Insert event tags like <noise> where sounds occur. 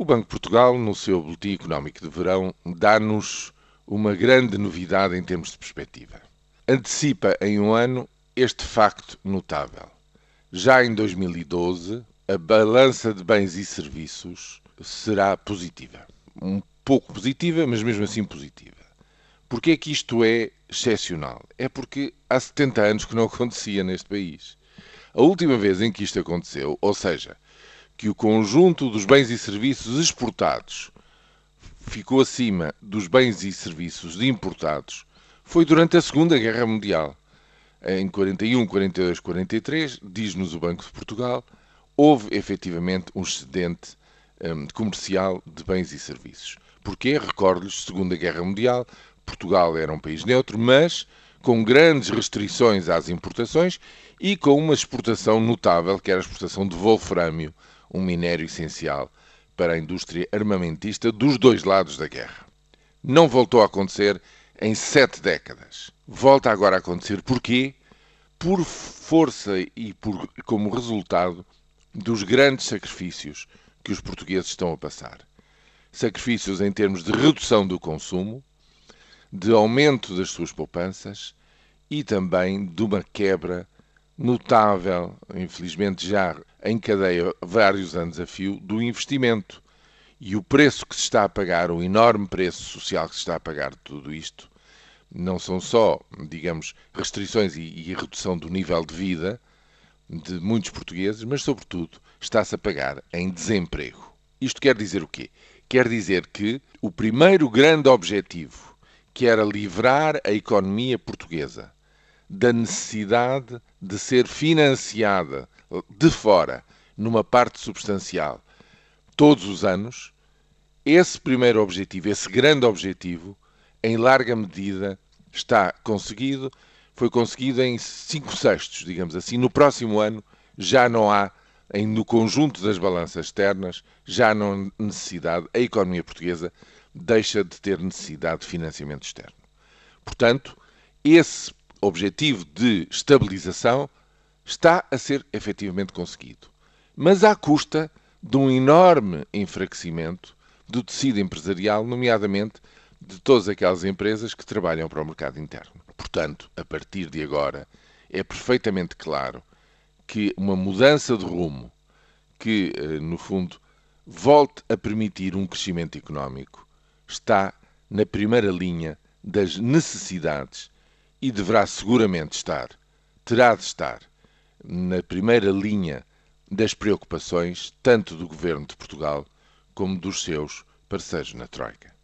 O Banco de Portugal, no seu Boletim Económico de Verão, dá-nos uma grande novidade em termos de perspectiva. Antecipa em um ano este facto notável. Já em 2012, a balança de bens e serviços será positiva. Um pouco positiva, mas mesmo assim positiva. Porquê é que isto é excepcional? É porque há 70 anos que não <laughs> acontecia neste país. A última vez em que isto aconteceu, ou seja, que o conjunto dos bens e serviços exportados ficou acima dos bens e serviços importados foi durante a Segunda Guerra Mundial. Em 41, 42, 43, diz-nos o Banco de Portugal, houve efetivamente um excedente um, comercial de bens e serviços. Porquê? Recordo-lhes, Segunda Guerra Mundial, Portugal era um país neutro, mas com grandes restrições às importações e com uma exportação notável, que era a exportação de wolframio, um minério essencial para a indústria armamentista dos dois lados da guerra. Não voltou a acontecer em sete décadas. Volta agora a acontecer porquê? Por força e por, como resultado dos grandes sacrifícios que os portugueses estão a passar. Sacrifícios em termos de redução do consumo, de aumento das suas poupanças e também de uma quebra notável, infelizmente já em cadeia vários anos a fio, do investimento. E o preço que se está a pagar, o enorme preço social que se está a pagar de tudo isto, não são só, digamos, restrições e, e redução do nível de vida de muitos portugueses, mas, sobretudo, está-se a pagar em desemprego. Isto quer dizer o quê? Quer dizer que o primeiro grande objetivo, que era livrar a economia portuguesa da necessidade de ser financiada de fora, numa parte substancial, todos os anos, esse primeiro objetivo, esse grande objetivo, em larga medida está conseguido. Foi conseguido em 5 sextos, digamos assim. No próximo ano já não há, no conjunto das balanças externas, já não necessidade, a economia portuguesa deixa de ter necessidade de financiamento externo. Portanto, esse objetivo de estabilização está a ser efetivamente conseguido, mas à custa de um enorme enfraquecimento do tecido empresarial, nomeadamente de todas aquelas empresas que trabalham para o mercado interno. Portanto, a partir de agora, é perfeitamente claro que uma mudança de rumo que, eh, no fundo, volte a permitir um crescimento económico está na primeira linha das necessidades e deverá seguramente estar, terá de estar, na primeira linha das preocupações tanto do governo de Portugal como dos seus parceiros na Troika.